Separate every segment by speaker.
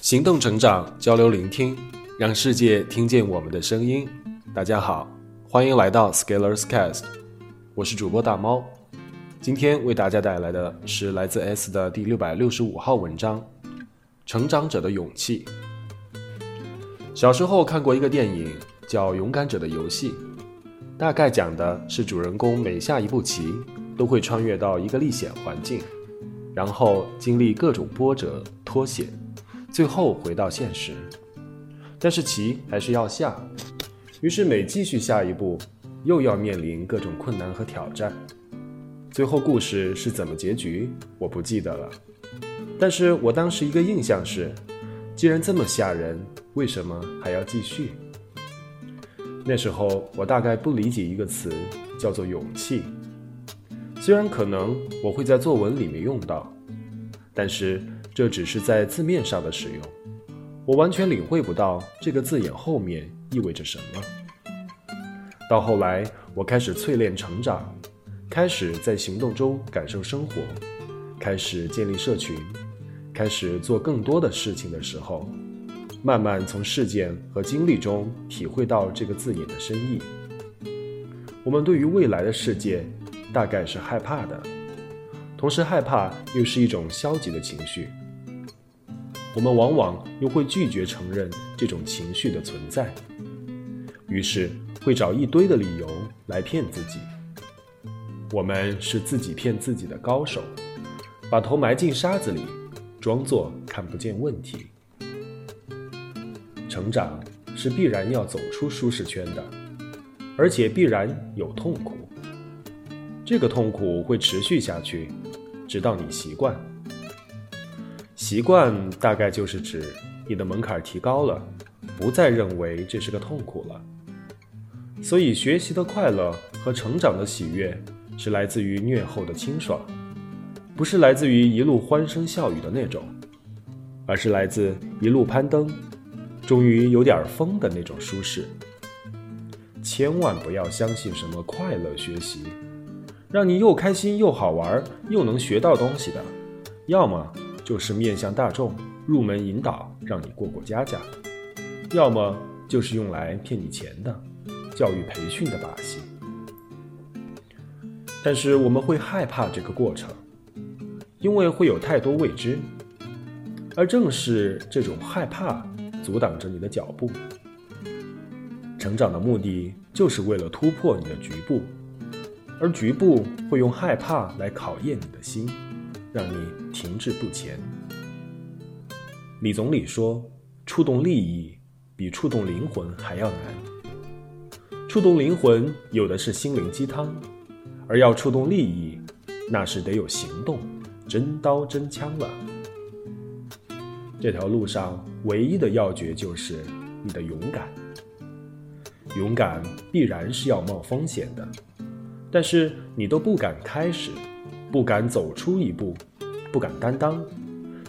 Speaker 1: 行动成长，交流聆听，让世界听见我们的声音。大家好，欢迎来到 Scalers Cast，我是主播大猫。今天为大家带来的是来自 S 的第六百六十五号文章《成长者的勇气》。小时候看过一个电影，叫《勇敢者的游戏》，大概讲的是主人公每下一步棋，都会穿越到一个历险环境，然后经历各种波折、脱险，最后回到现实。但是棋还是要下，于是每继续下一步，又要面临各种困难和挑战。最后故事是怎么结局，我不记得了。但是我当时一个印象是，既然这么吓人，为什么还要继续？那时候我大概不理解一个词，叫做勇气。虽然可能我会在作文里面用到，但是这只是在字面上的使用，我完全领会不到这个字眼后面意味着什么。到后来，我开始淬炼成长。开始在行动中感受生活，开始建立社群，开始做更多的事情的时候，慢慢从事件和经历中体会到这个字眼的深意。我们对于未来的世界，大概是害怕的，同时害怕又是一种消极的情绪。我们往往又会拒绝承认这种情绪的存在，于是会找一堆的理由来骗自己。我们是自己骗自己的高手，把头埋进沙子里，装作看不见问题。成长是必然要走出舒适圈的，而且必然有痛苦。这个痛苦会持续下去，直到你习惯。习惯大概就是指你的门槛提高了，不再认为这是个痛苦了。所以，学习的快乐和成长的喜悦。是来自于虐后的清爽，不是来自于一路欢声笑语的那种，而是来自一路攀登，终于有点风的那种舒适。千万不要相信什么快乐学习，让你又开心又好玩又能学到东西的，要么就是面向大众入门引导，让你过过家家，要么就是用来骗你钱的教育培训的把戏。但是我们会害怕这个过程，因为会有太多未知，而正是这种害怕阻挡着你的脚步。成长的目的就是为了突破你的局部，而局部会用害怕来考验你的心，让你停滞不前。李总理说：“触动利益比触动灵魂还要难。触动灵魂有的是心灵鸡汤。”而要触动利益，那是得有行动，真刀真枪了。这条路上唯一的要诀就是你的勇敢。勇敢必然是要冒风险的，但是你都不敢开始，不敢走出一步，不敢担当，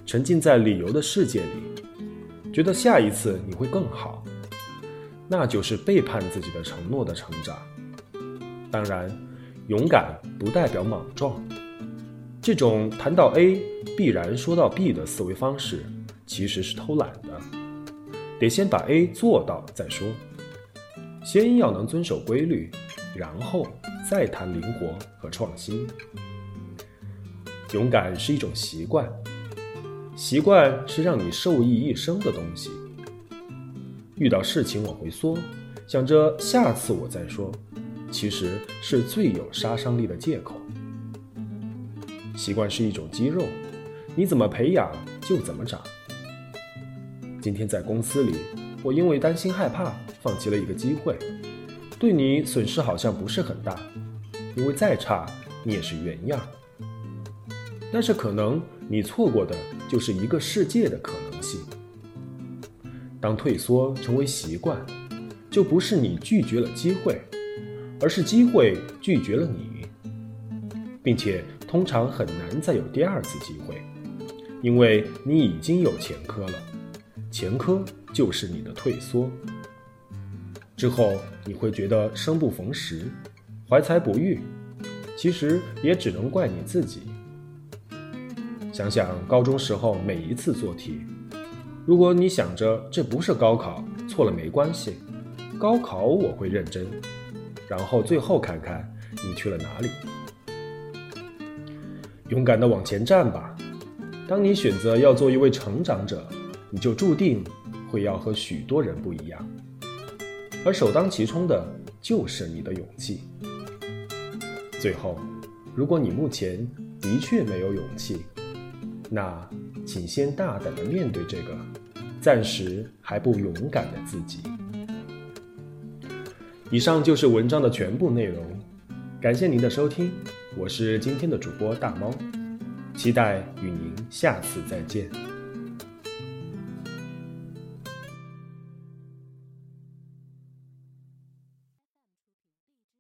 Speaker 1: 沉浸在理由的世界里，觉得下一次你会更好，那就是背叛自己的承诺的成长。当然。勇敢不代表莽撞，这种谈到 A 必然说到 B 的思维方式，其实是偷懒的。得先把 A 做到再说，先要能遵守规律，然后再谈灵活和创新。勇敢是一种习惯，习惯是让你受益一生的东西。遇到事情往回缩，想着下次我再说。其实是最有杀伤力的借口。习惯是一种肌肉，你怎么培养就怎么长。今天在公司里，我因为担心害怕，放弃了一个机会，对你损失好像不是很大，因为再差你也是原样。但是可能你错过的就是一个世界的可能性。当退缩成为习惯，就不是你拒绝了机会。而是机会拒绝了你，并且通常很难再有第二次机会，因为你已经有前科了，前科就是你的退缩。之后你会觉得生不逢时，怀才不遇，其实也只能怪你自己。想想高中时候每一次做题，如果你想着这不是高考，错了没关系，高考我会认真，然后最后看看你去了哪里。勇敢的往前站吧！当你选择要做一位成长者，你就注定会要和许多人不一样，而首当其冲的就是你的勇气。最后，如果你目前的确没有勇气，那请先大胆的面对这个暂时还不勇敢的自己。以上就是文章的全部内容，感谢您的收听。我是今天的主播大猫，期待与您下次再见。